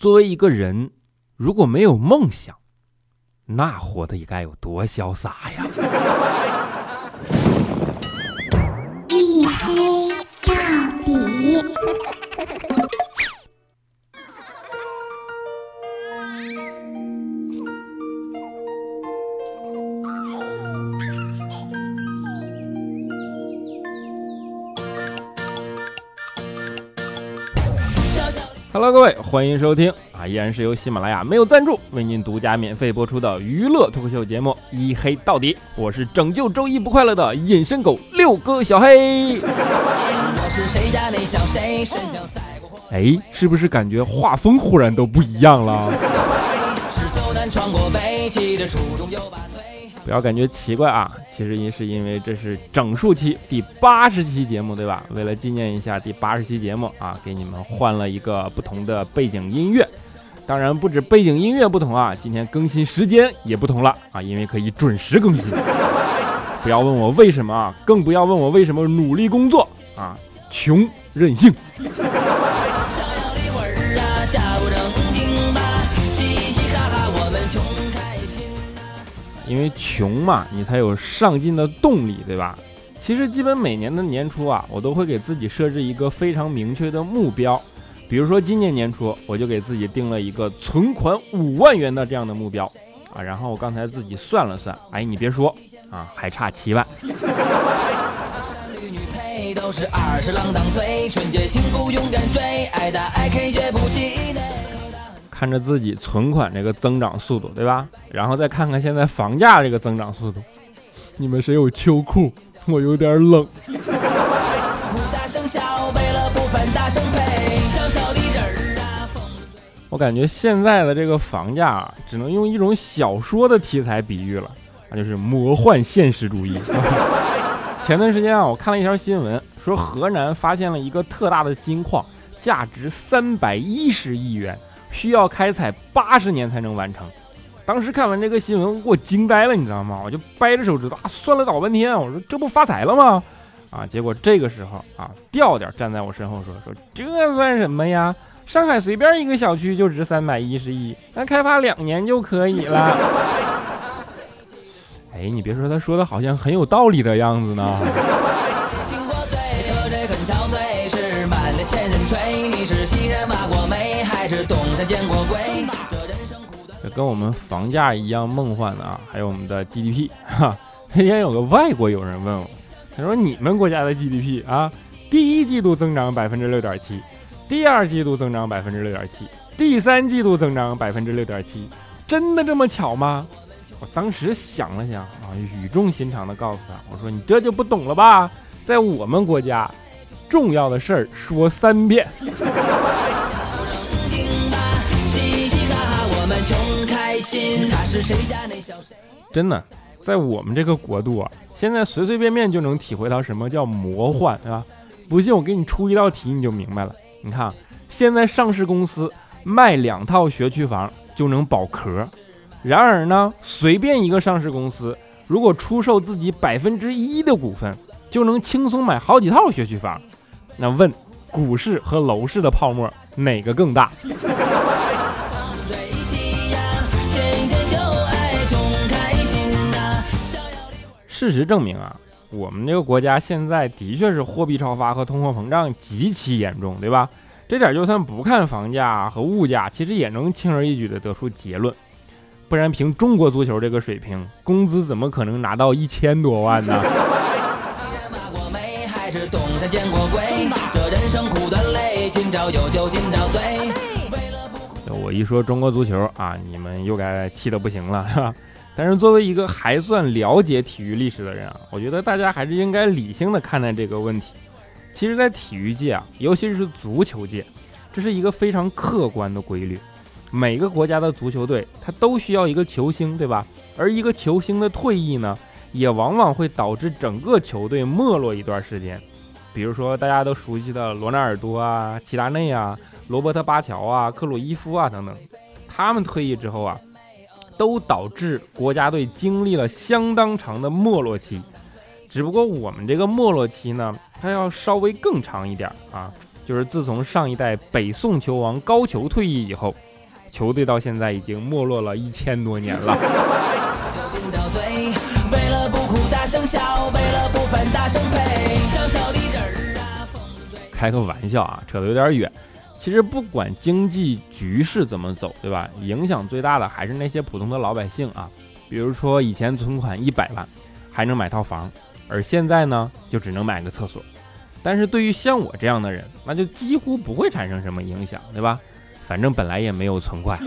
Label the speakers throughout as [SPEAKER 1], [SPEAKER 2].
[SPEAKER 1] 作为一个人，如果没有梦想，那活得也该有多潇洒呀！欢迎收听啊，依然是由喜马拉雅没有赞助为您独家免费播出的娱乐脱口秀节目《一黑到底》，我是拯救周一不快乐的隐身狗六哥小黑。哎，是不是感觉画风忽然都不一样了？不要感觉奇怪啊，其实也是因为这是整数期第八十期节目，对吧？为了纪念一下第八十期节目啊，给你们换了一个不同的背景音乐。当然不止背景音乐不同啊，今天更新时间也不同了啊，因为可以准时更新。不要问我为什么啊，更不要问我为什么努力工作啊，穷任性。因为穷嘛，你才有上进的动力，对吧？其实基本每年的年初啊，我都会给自己设置一个非常明确的目标。比如说今年年初，我就给自己定了一个存款五万元的这样的目标啊。然后我刚才自己算了算，哎，你别说啊，还差七万。看着自己存款这个增长速度，对吧？然后再看看现在房价这个增长速度，你们谁有秋裤？我有点冷。我感觉现在的这个房价啊，只能用一种小说的题材比喻了，那就是魔幻现实主义。前段时间啊，我看了一条新闻，说河南发现了一个特大的金矿，价值三百一十亿元。需要开采八十年才能完成。当时看完这个新闻，我惊呆了，你知道吗？我就掰着手指头啊，算了老半天，我说这不发财了吗？啊，结果这个时候啊，调调站在我身后说说这算什么呀？上海随便一个小区就值三百一十亿，那开发两年就可以了。哎，你别说，他说的好像很有道理的样子呢。这跟我们房价一样梦幻的啊，还有我们的 GDP 哈。那天有个外国友人问我，他说：“你们国家的 GDP 啊，第一季度增长百分之六点七，第二季度增长百分之六点七，第三季度增长百分之六点七，真的这么巧吗？”我当时想了想啊，语重心长的告诉他：“我说你这就不懂了吧，在我们国家，重要的事儿说三遍。”真的，在我们这个国度啊，现在随随便便就能体会到什么叫魔幻，对吧？不信我给你出一道题，你就明白了。你看，现在上市公司卖两套学区房就能保壳，然而呢，随便一个上市公司如果出售自己百分之一的股份，就能轻松买好几套学区房。那问股市和楼市的泡沫哪个更大？事实证明啊，我们这个国家现在的确是货币超发和通货膨胀极其严重，对吧？这点就算不看房价和物价，其实也能轻而易举的得出结论。不然凭中国足球这个水平，工资怎么可能拿到一千多万呢？我一说中国足球啊，你们又该气得不行了，是吧？但是作为一个还算了解体育历史的人啊，我觉得大家还是应该理性的看待这个问题。其实，在体育界啊，尤其是足球界，这是一个非常客观的规律。每个国家的足球队，它都需要一个球星，对吧？而一个球星的退役呢，也往往会导致整个球队没落一段时间。比如说大家都熟悉的罗纳尔多啊、齐达内啊、罗伯特巴乔啊、克鲁伊夫啊等等，他们退役之后啊。都导致国家队经历了相当长的没落期，只不过我们这个没落期呢，它要稍微更长一点啊，就是自从上一代北宋球王高俅退役以后，球队到现在已经没落了一千多年了。开个玩笑啊，扯得有点远。其实不管经济局势怎么走，对吧？影响最大的还是那些普通的老百姓啊。比如说以前存款一百万还能买套房，而现在呢就只能买个厕所。但是对于像我这样的人，那就几乎不会产生什么影响，对吧？反正本来也没有存款。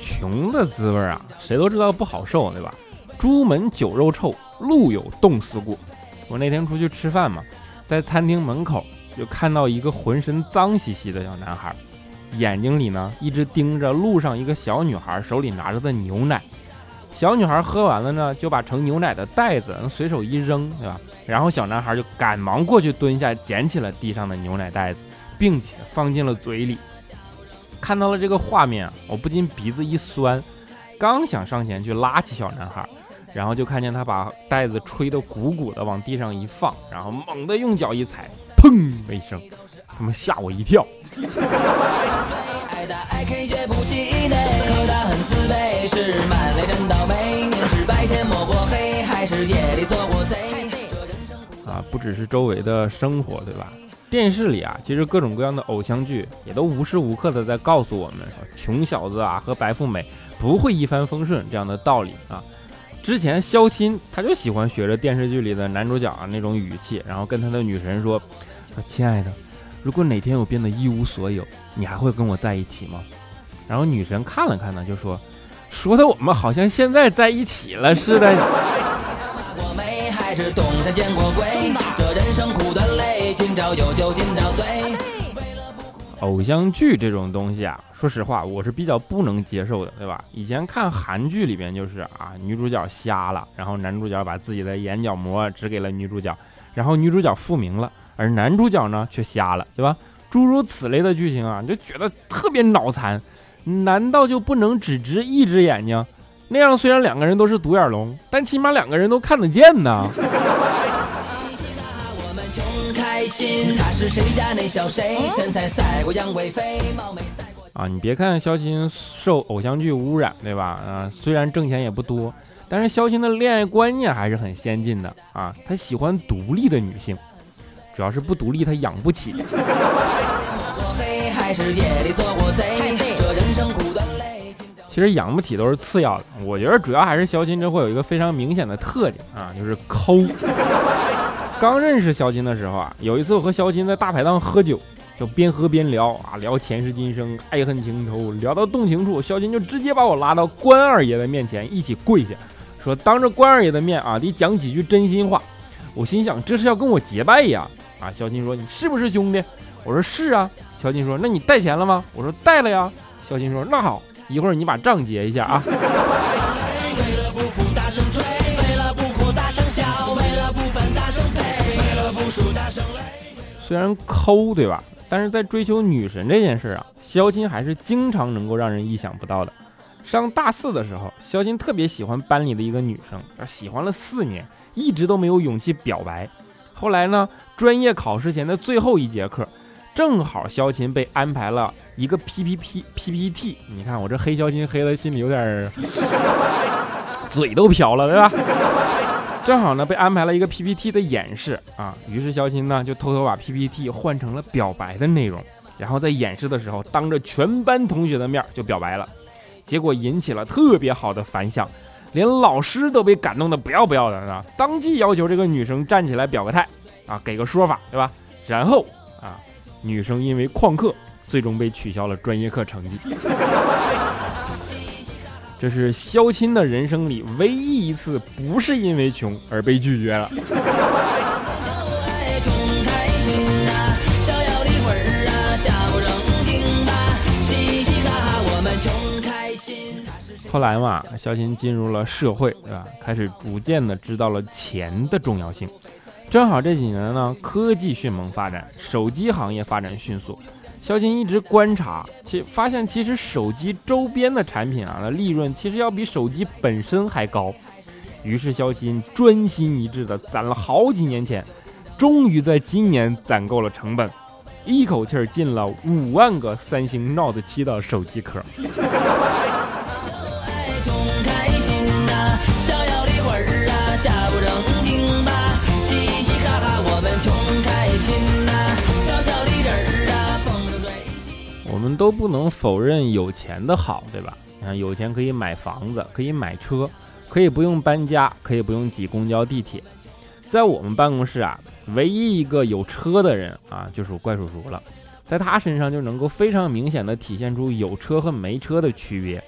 [SPEAKER 1] 穷的滋味啊，谁都知道不好受，对吧？朱门酒肉臭，路有冻死骨。我那天出去吃饭嘛，在餐厅门口就看到一个浑身脏兮兮的小男孩，眼睛里呢一直盯着路上一个小女孩手里拿着的牛奶。小女孩喝完了呢，就把盛牛奶的袋子随手一扔，对吧？然后小男孩就赶忙过去蹲下捡起了地上的牛奶袋子，并且放进了嘴里。看到了这个画面，我不禁鼻子一酸，刚想上前去拉起小男孩，然后就看见他把袋子吹得鼓鼓的往地上一放，然后猛地用脚一踩，砰的一声，他们吓我一跳。啊，不只是周围的生活，对吧？电视里啊，其实各种各样的偶像剧也都无时无刻的在告诉我们，穷小子啊和白富美不会一帆风顺这样的道理啊。之前肖钦他就喜欢学着电视剧里的男主角那种语气，然后跟他的女神说：“说亲爱的，如果哪天我变得一无所有，你还会跟我在一起吗？”然后女神看了看呢，就说：“说的我们好像现在在一起了似的。”偶像剧这种东西啊，说实话，我是比较不能接受的，对吧？以前看韩剧里边就是啊，女主角瞎了，然后男主角把自己的眼角膜指给了女主角，然后女主角复明了，而男主角呢却瞎了，对吧？诸如此类的剧情啊，就觉得特别脑残。难道就不能只执一只眼睛？那样虽然两个人都是独眼龙，但起码两个人都看得见呢。啊，你别看肖欣受偶像剧污染，对吧？啊，虽然挣钱也不多，但是肖欣的恋爱观念还是很先进的啊。他喜欢独立的女性，主要是不独立他养不起。其实养不起都是次要的，我觉得主要还是肖钦这会有一个非常明显的特点啊，就是抠。刚认识肖金的时候啊，有一次我和肖金在大排档喝酒，就边喝边聊啊，聊前世今生、爱恨情仇，聊到动情处，肖金就直接把我拉到关二爷的面前一起跪下，说当着关二爷的面啊，得讲几句真心话。我心想这是要跟我结拜呀！啊，肖金说你是不是兄弟？我说是啊。肖金说那你带钱了吗？我说带了呀。肖金说那好。一会儿你把账结一下啊！虽然抠对吧，但是在追求女神这件事啊，肖钦还是经常能够让人意想不到的。上大四的时候，肖钦特别喜欢班里的一个女生，喜欢了四年，一直都没有勇气表白。后来呢，专业考试前的最后一节课。正好肖琴被安排了一个 P P P P P T，你看我这黑肖琴黑的心里有点嘴都瓢了，对吧？正好呢被安排了一个 P P T 的演示啊，于是肖琴呢就偷偷把 P P T 换成了表白的内容，然后在演示的时候当着全班同学的面就表白了，结果引起了特别好的反响，连老师都被感动的不要不要的啊，当即要求这个女生站起来表个态啊，给个说法，对吧？然后啊。女生因为旷课，最终被取消了专业课成绩。这是肖钦的人生里唯一一次不是因为穷而被拒绝了。后来嘛，肖钦进入了社会，对吧？开始逐渐的知道了钱的重要性。正好这几年呢，科技迅猛发展，手机行业发展迅速，肖鑫一直观察，其发现其实手机周边的产品啊的利润其实要比手机本身还高。于是肖鑫专心一致的攒了好几年钱，终于在今年攒够了成本，一口气儿进了五万个三星 Note 7的手机壳。我我们都不能否认有钱的好，对吧？你看，有钱可以买房子，可以买车，可以不用搬家，可以不用挤公交、地铁。在我们办公室啊，唯一一个有车的人啊，就属怪叔叔了。在他身上就能够非常明显的体现出有车和没车的区别。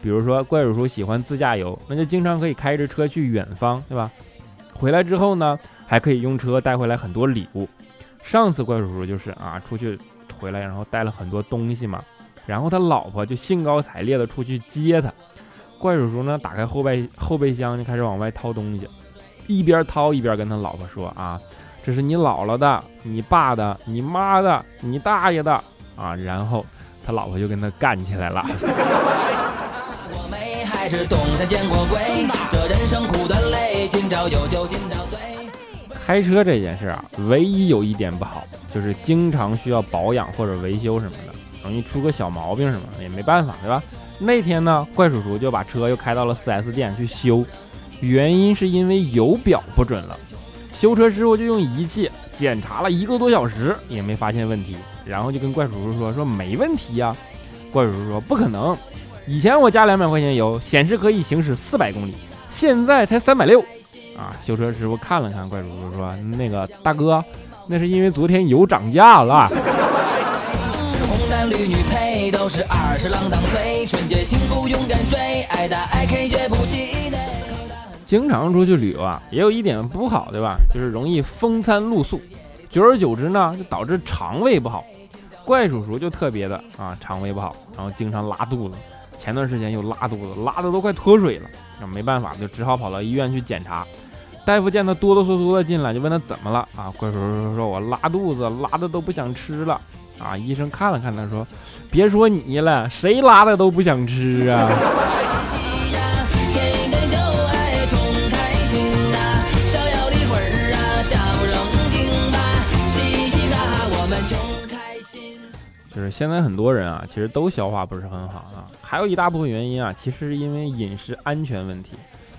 [SPEAKER 1] 比如说，怪叔叔喜欢自驾游，那就经常可以开着车去远方，对吧？回来之后呢，还可以用车带回来很多礼物。上次怪叔叔就是啊，出去回来，然后带了很多东西嘛，然后他老婆就兴高采烈的出去接他。怪叔叔呢，打开后备后备箱就开始往外掏东西，一边掏一边跟他老婆说啊，这是你姥姥的、你爸的、你妈的、你大爷的啊。然后他老婆就跟他干起来了。开车这件事啊，唯一有一点不好，就是经常需要保养或者维修什么的，容易出个小毛病什么的，也没办法，对吧？那天呢，怪叔叔就把车又开到了 4S 店去修，原因是因为油表不准了。修车师傅就用仪器检查了一个多小时，也没发现问题，然后就跟怪叔叔说：“说没问题呀。”怪叔叔说：“不可能，以前我加两百块钱油，显示可以行驶四百公里，现在才三百六。”啊！修车师傅看了看怪叔叔，说：“那个大哥，那是因为昨天油涨价了。”经常出去旅游啊，也有一点不好，对吧？就是容易风餐露宿，久而久之呢，就导致肠胃不好。怪叔叔就特别的啊，肠胃不好，然后经常拉肚子。前段时间又拉肚子，拉的都快脱水了。那没办法，就只好跑到医院去检查。大夫见他哆哆嗦嗦的进来，就问他怎么了啊？怪叔叔说：“我拉肚子，拉的都不想吃了。”啊！医生看了看他，说：“别说你了，谁拉的都不想吃啊。”就是现在很多人啊，其实都消化不是很好啊，还有一大部分原因啊，其实是因为饮食安全问题。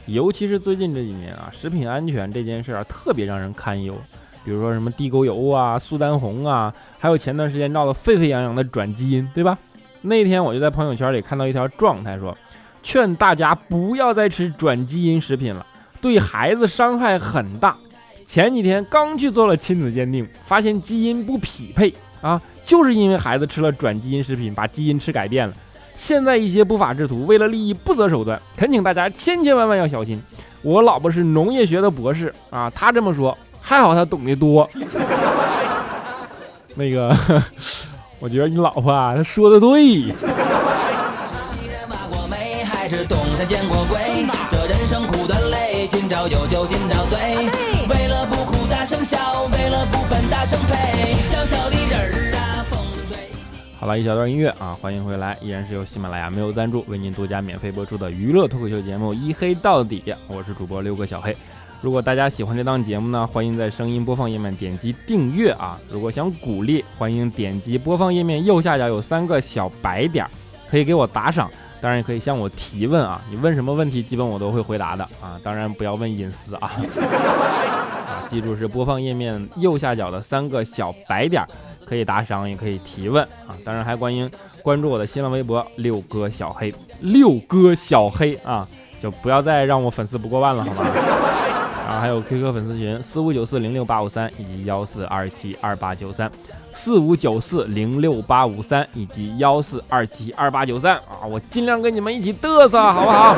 [SPEAKER 1] 尤其是最近这几年啊，食品安全这件事啊，特别让人堪忧。比如说什么地沟油啊、苏丹红啊，还有前段时间闹得沸沸扬扬的转基因，对吧？那天我就在朋友圈里看到一条状态，说劝大家不要再吃转基因食品了，对孩子伤害很大。前几天刚去做了亲子鉴定，发现基因不匹配啊，就是因为孩子吃了转基因食品，把基因吃改变了。现在一些不法之徒为了利益不择手段，恳请大家千千万万要小心。我老婆是农业学的博士啊，她这么说，还好她懂得多。那个，我觉得你老婆啊，她说的对。好了一小段音乐啊，欢迎回来，依然是由喜马拉雅没有赞助为您独家免费播出的娱乐脱口秀节目《一黑到底》，我是主播六哥小黑。如果大家喜欢这档节目呢，欢迎在声音播放页面点击订阅啊。如果想鼓励，欢迎点击播放页面右下角有三个小白点，可以给我打赏，当然也可以向我提问啊。你问什么问题，基本我都会回答的啊。当然不要问隐私啊。啊，记住是播放页面右下角的三个小白点。可以打赏，也可以提问啊！当然还欢迎关注我的新浪微博六哥小黑，六哥小黑啊，就不要再让我粉丝不过万了，好吗？然后还有 QQ 粉丝群四五九四零六八五三以及幺四二七二八九三，四五九四零六八五三以及幺四二七二八九三啊！我尽量跟你们一起嘚瑟，好不好？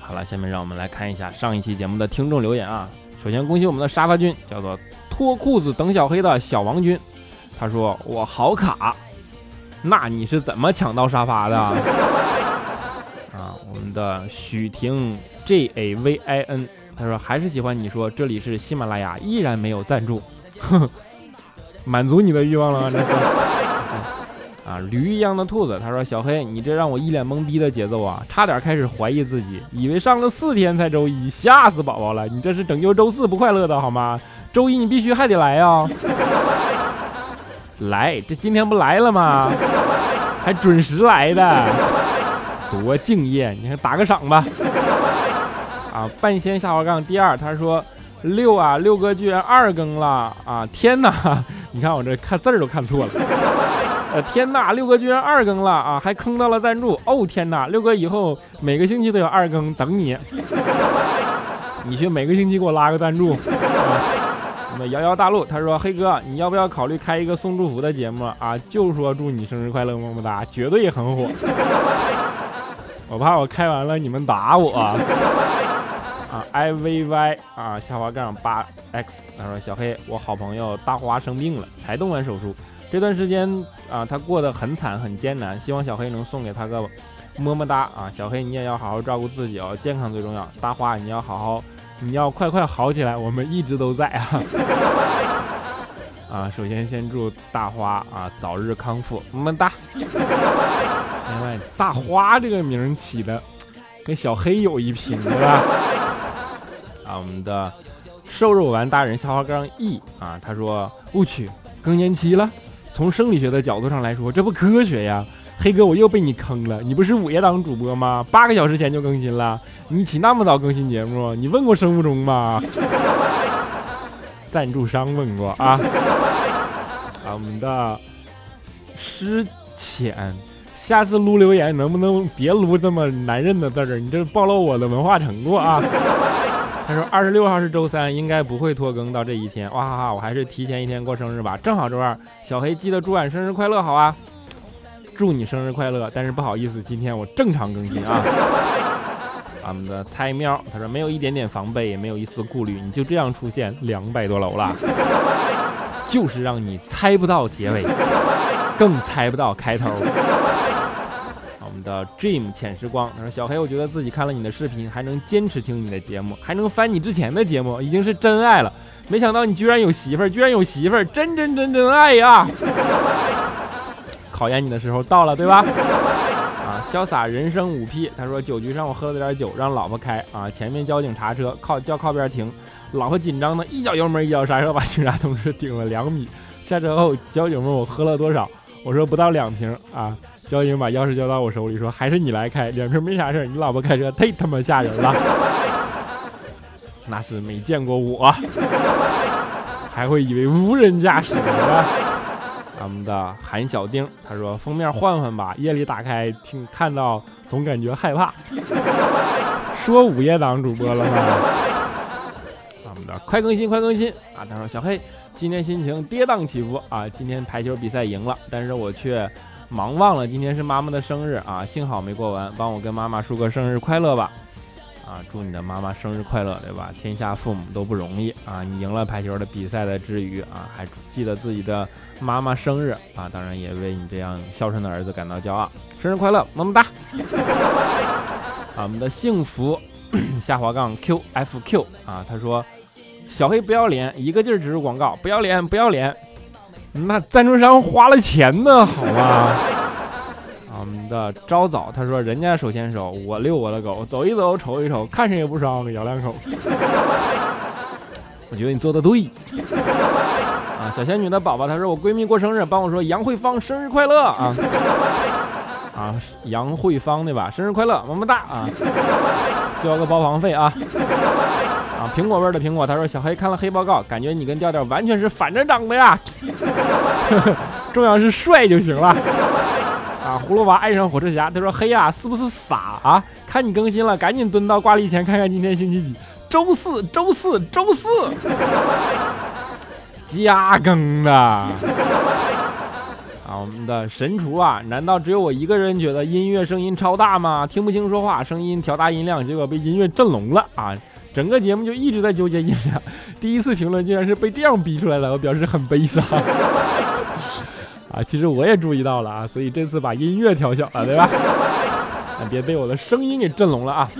[SPEAKER 1] 好了，下面让我们来看一下上一期节目的听众留言啊！首先恭喜我们的沙发君，叫做。脱裤子等小黑的小王军，他说我好卡，那你是怎么抢到沙发的？啊，我们的许婷 J A V I N，他说还是喜欢你说这里是喜马拉雅，依然没有赞助。满足你的欲望了吗？这是。啊，驴一样的兔子，他说：“小黑，你这让我一脸懵逼的节奏啊，差点开始怀疑自己，以为上了四天才周一，吓死宝宝了！你这是拯救周四不快乐的好吗？周一你必须还得来呀！来，这今天不来了吗？还准时来的，多敬业！你看打个赏吧。啊，半仙下滑杠第二，他说六啊，六哥居然二更了啊！天哪，你看我这看字儿都看错了。”呃天呐，六哥居然二更了啊，还坑到了赞助哦天呐，六哥以后每个星期都有二更等你，你去每个星期给我拉个赞助。那遥遥大陆他说黑哥你要不要考虑开一个送祝福的节目啊？就说祝你生日快乐么么哒，绝对很火。我怕我开完了你们打我 啊！I V Y 啊下滑杠八 X 他说小黑我好朋友大花生病了，才动完手术。这段时间啊，他过得很惨很艰难，希望小黑能送给他个么么哒啊！小黑你也要好好照顾自己哦，健康最重要。大花你要好好，你要快快好起来，我们一直都在啊！啊，首先先祝大花啊早日康复，么么哒！另外，大花这个名起的跟小黑有一拼，对吧？啊，我们的瘦肉丸大人下滑杠 E 啊，他说我去更年期了。从生理学的角度上来说，这不科学呀！黑哥，我又被你坑了。你不是午夜档主播吗？八个小时前就更新了，你起那么早更新节目？你问过生物钟吗？赞助商问过啊。啊，我们的诗浅，下次撸留言能不能别撸这么难认的字儿？你这暴露我的文化程度啊！他说二十六号是周三，应该不会拖更到这一天。哇哈哈，我还是提前一天过生日吧，正好周二。小黑记得祝俺生日快乐，好啊！祝你生日快乐。但是不好意思，今天我正常更新啊。俺们的菜喵，他说没有一点点防备，也没有一丝顾虑，你就这样出现两百多楼了，就是让你猜不到结尾，更猜不到开头。我们的 Dream 浅时光，他说：“小黑，我觉得自己看了你的视频，还能坚持听你的节目，还能翻你之前的节目，已经是真爱了。没想到你居然有媳妇儿，居然有媳妇儿，真真真真爱呀！考验你的时候到了，对吧？啊，潇洒人生五 P，他说酒局上我喝了点酒，让老婆开啊，前面交警查车，靠叫靠边停，老婆紧张的一脚油门一脚刹车，把警察同志顶了两米。下车后，交警问我喝了多少，我说不到两瓶啊。”交警把钥匙交到我手里，说：“还是你来开，两瓶没啥事。你老婆开车 忒他妈吓人了，那是没见过我，还会以为无人驾驶呢。”咱们的韩小丁他说：“封面换换吧，夜里打开听看到总感觉害怕。”说午夜档主播了吗？咱们的快更新快更新啊！他说：“小黑今天心情跌宕起伏啊，今天排球比赛赢了，但是我却……”忙忘了今天是妈妈的生日啊，幸好没过完，帮我跟妈妈说个生日快乐吧。啊，祝你的妈妈生日快乐，对吧？天下父母都不容易啊，你赢了排球的比赛的之余啊，还记得自己的妈妈生日啊，当然也为你这样孝顺的儿子感到骄傲。生日快乐，么么哒！啊，我们的幸福下滑杠 QFQ 啊，他说小黑不要脸，一个劲儿植入广告，不要脸，不要脸。那赞助商花了钱呢，好吧？的朝早他说，人家手牵手，我遛我的狗，走一走，瞅一瞅，看谁也不爽，咬两口。我觉得你做的对。啊，小仙女的宝宝，她说我闺蜜过生日，帮我说杨慧芳生日快乐啊啊，杨慧芳对吧？生日快乐，么么哒啊，交个包房费啊。啊，苹果味的苹果，他说小黑看了黑报告，感觉你跟调调完全是反着长的呀，重要是帅就行了。葫芦娃爱上火车侠，他说嘿呀，是不是傻啊？看你更新了，赶紧蹲到挂历前看看今天星期几，周四，周四，周四，加更的。啊，我们的神厨啊，难道只有我一个人觉得音乐声音超大吗？听不清说话，声音调大音量，结果被音乐震聋了啊！整个节目就一直在纠结音量，第一次评论竟然是被这样逼出来的，我表示很悲伤。啊，其实我也注意到了啊，所以这次把音乐调小了，对吧？别被我的声音给震聋了啊！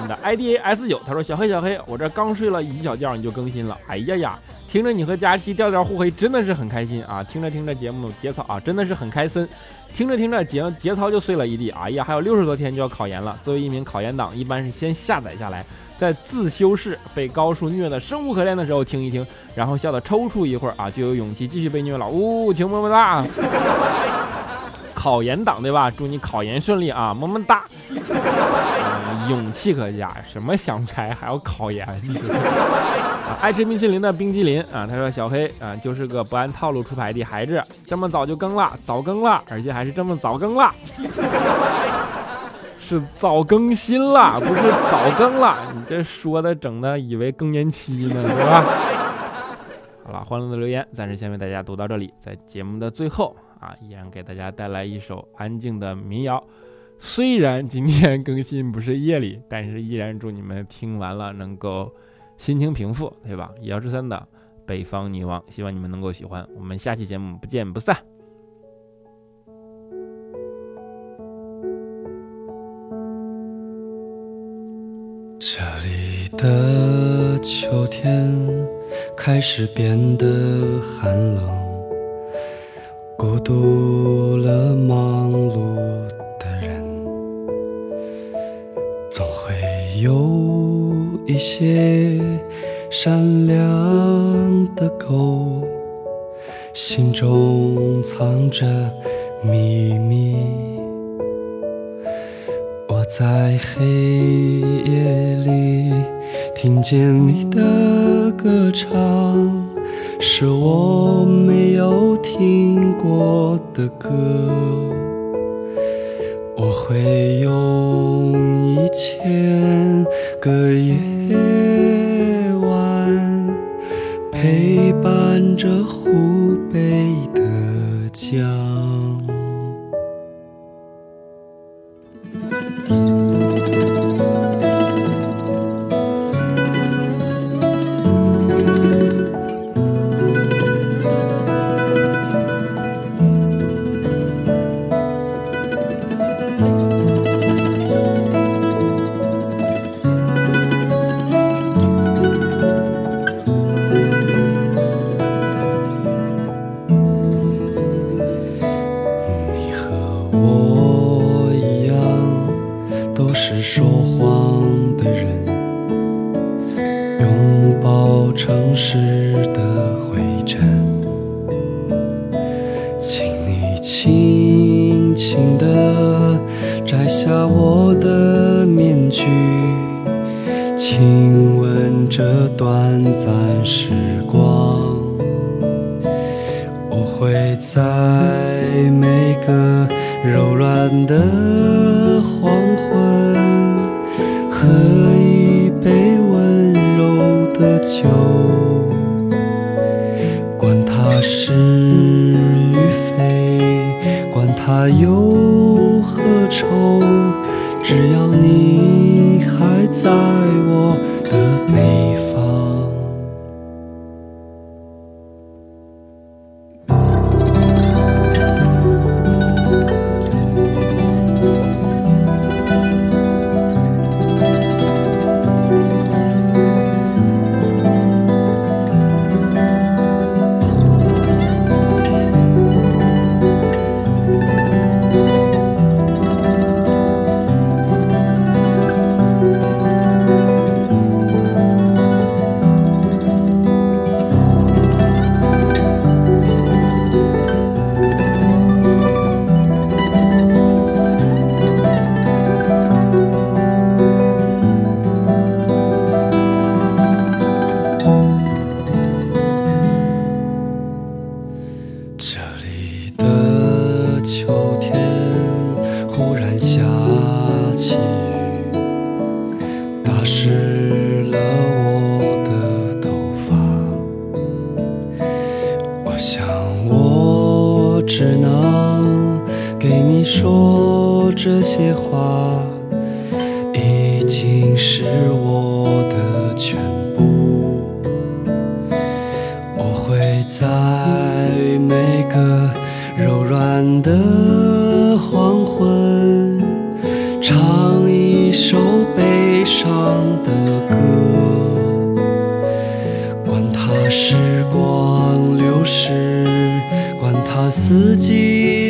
[SPEAKER 1] 你的 I D A S 九，他说小黑小黑，我这刚睡了一小觉你就更新了，哎呀呀，听着你和佳期调调互黑，真的是很开心啊！听着听着节目节操啊，真的是很开心。听着听着节节操就碎了一地。哎呀，还有六十多天就要考研了。作为一名考研党，一般是先下载下来，在自修室被高数虐得生无可恋的时候听一听，然后笑得抽搐一会儿啊，就有勇气继续被虐了。呜，求么么哒！考研党对吧？祝你考研顺利啊，么么哒！勇气可嘉，什么想不开还要考研？爱吃冰淇淋的冰激凌啊，他说小黑啊就是个不按套路出牌的孩子，这么早就更了，早更了，而且还是这么早更了，是早更新了，不是早更了。你这说的整的以为更年期呢，是吧？好了，欢乐的留言暂时先为大家读到这里，在节目的最后啊，依然给大家带来一首安静的民谣。虽然今天更新不是夜里，但是依然祝你们听完了能够心情平复，对吧？姚十三的《北方女王》，希望你们能够喜欢。我们下期节目不见不散。
[SPEAKER 2] 这里的秋天开始变得寒冷，孤独了，忙碌的人，总会有一些善良的狗，心中藏着秘密。我在黑夜里听见你的歌唱，是我没有听过的歌。我会用我一样，都是说谎的人，拥抱城市的灰尘。请你轻轻地摘下我的面具，亲吻这短暂时光。我会在柔软的黄昏，喝一杯温柔的酒，管它是与非，管它有何愁，只要你还在我的背。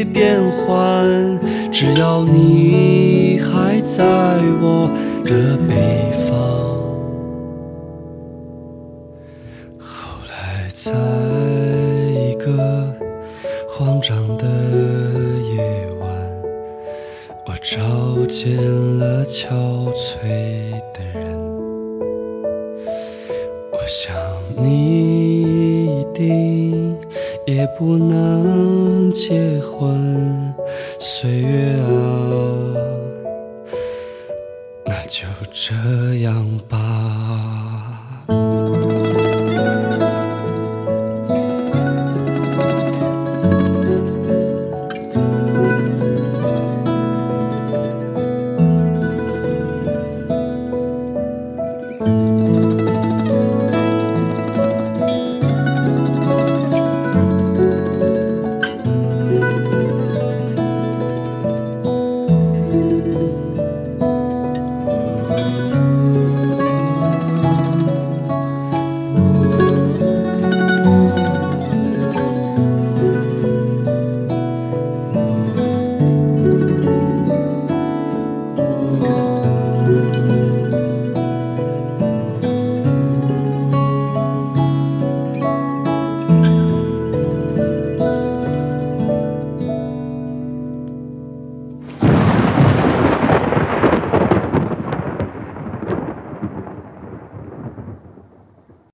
[SPEAKER 2] 变幻，只要你还在我的北方。后来，在一个慌张的夜晚，我找见了憔悴也不能结婚，岁月啊，那就这样吧。